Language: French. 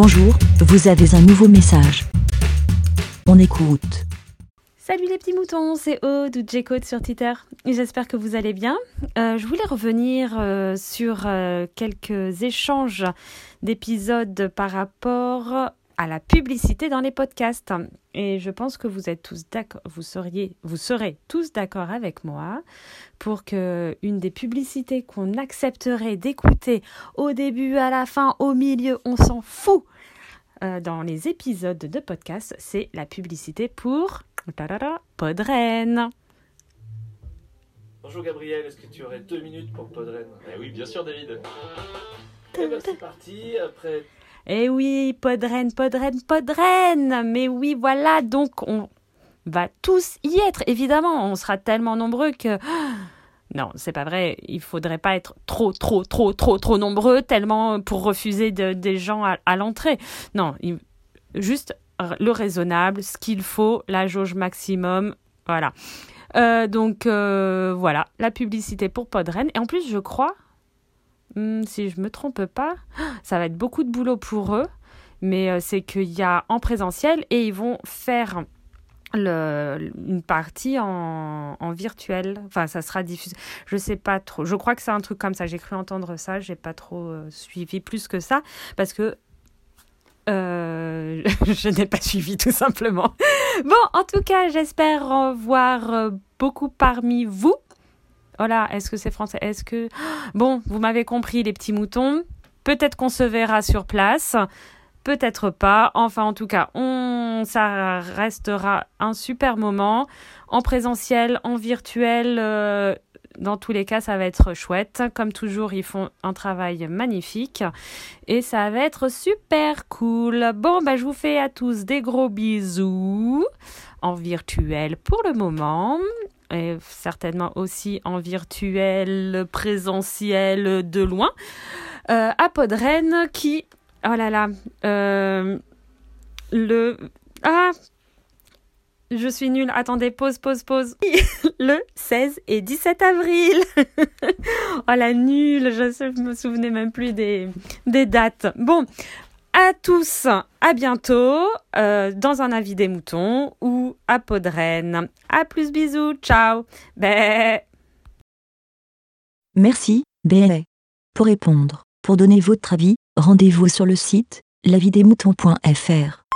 Bonjour, vous avez un nouveau message. On écoute. Salut les petits moutons, c'est Aude ou J-Code sur Twitter. J'espère que vous allez bien. Euh, je voulais revenir euh, sur euh, quelques échanges d'épisodes par rapport à la publicité dans les podcasts. Et je pense que vous êtes tous d'accord, vous seriez, vous serez tous d'accord avec moi pour que une des publicités qu'on accepterait d'écouter au début, à la fin, au milieu, on s'en fout. euh, dans les épisodes de podcast, c'est la publicité pour Podren. Bonjour Gabriel, est-ce que tu aurais deux minutes pour Podren? Eh oui, bien sûr, David. Eh ben c'est parti, après Eh oui, Podren, Podren, Podren. Mais oui, voilà, donc on va tous y être, évidemment. On sera tellement nombreux que... Non, c'est pas vrai. Il faudrait pas être trop, trop, trop, trop, trop nombreux, tellement pour refuser de- des gens à, l'entrée. Non, juste le raisonnable, ce qu'il faut, la jauge maximum, voilà. Euh, donc euh, voilà, la publicité pour Podren. Et en plus, je crois, hmm, si je me trompe pas, ça va être beaucoup de boulot pour eux, mais euh, c'est qu'il y a en présentiel et ils vont faire une partie en, virtuel. Enfin, ça sera diffusé. Je sais pas trop. Je crois que c'est un truc comme ça. J'ai cru entendre ça. J'ai pas trop euh, suivi plus que ça parce que euh, je n'ai pas suivi tout simplement. Bon, en tout cas, j'espère en voir beaucoup parmi vous. Oh là, est-ce que c'est français? Est-ce que... Bon, vous m'avez compris, les petits moutons. Peut-être qu'on se verra sur place. Peut-être pas. Enfin, en tout cas, ça restera un super moment. En présentiel, en virtuel. euh, dans tous les cas, ça va être chouette. Comme toujours, ils font un travail magnifique. Et ça va être super cool. Bon, bah, je vous fais à tous des gros bisous. En virtuel pour le moment et certainement aussi en virtuel, présentiel de loin, euh, à Podren qui, oh là là, euh, le, ah, je suis nulle, attendez, pause, pause, pause, le 16 et 17 avril, oh la nulle, je me souvenais même plus des dates. Bon, à tous, à bientôt euh, dans un avis des moutons ou à Podren. À plus, bisous, ciao. Bé. Merci, BLA. Pour répondre, pour donner votre avis, rendez-vous sur le site lavidemouton.fr.